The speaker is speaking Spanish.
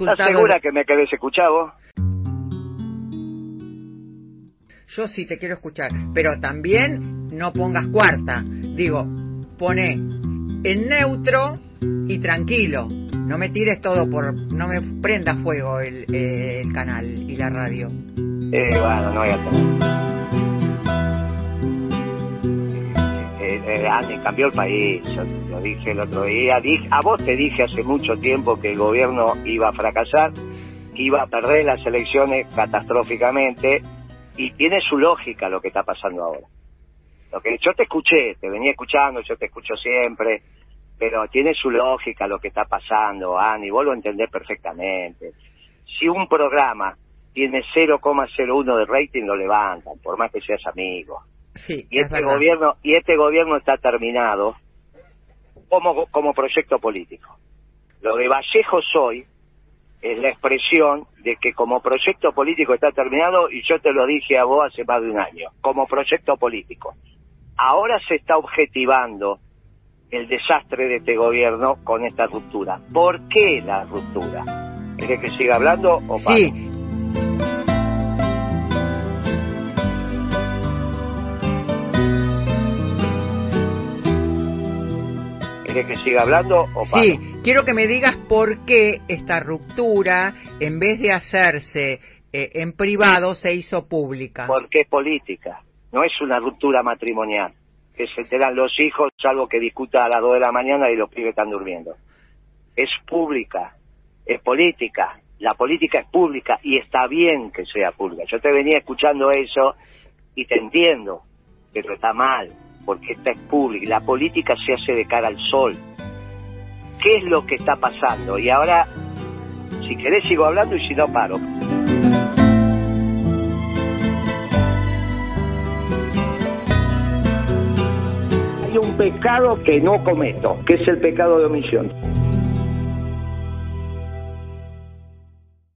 resultado... ¿Estás segura que me querés escuchar vos? Yo sí te quiero escuchar, pero también no pongas cuarta. Digo, pone en neutro y tranquilo. No me tires todo por... No me prenda fuego el, eh, el canal y la radio. Eh, bueno, no voy a tener. Eh, Andy, cambió el país, lo dije el otro día. Dije, a vos te dije hace mucho tiempo que el gobierno iba a fracasar, que iba a perder las elecciones catastróficamente, y tiene su lógica lo que está pasando ahora. Lo que yo te escuché, te venía escuchando, yo te escucho siempre, pero tiene su lógica lo que está pasando, Ani, vos lo entendés perfectamente. Si un programa tiene 0,01 de rating, lo levantan, por más que seas amigo. Sí, Y es este verdad. gobierno, y este gobierno está terminado como, como proyecto político. Lo de Vallejo hoy es la expresión de que como proyecto político está terminado y yo te lo dije a vos hace más de un año, como proyecto político. Ahora se está objetivando el desastre de este gobierno con esta ruptura. ¿Por qué la ruptura? ¿Querés que siga hablando o paro? ¿Querés que siga hablando o paro? sí. Quiero que me digas por qué esta ruptura, en vez de hacerse eh, en privado, se hizo pública. porque es política, no es una ruptura matrimonial, que se enteran los hijos, salvo que discuta a las 2 de la mañana y los pibes están durmiendo. Es pública, es política, la política es pública y está bien que sea pública. Yo te venía escuchando eso y te entiendo, pero está mal, porque esta es pública, la política se hace de cara al sol. ¿Qué es lo que está pasando? Y ahora, si querés sigo hablando y si no paro. Hay un pecado que no cometo, que es el pecado de omisión.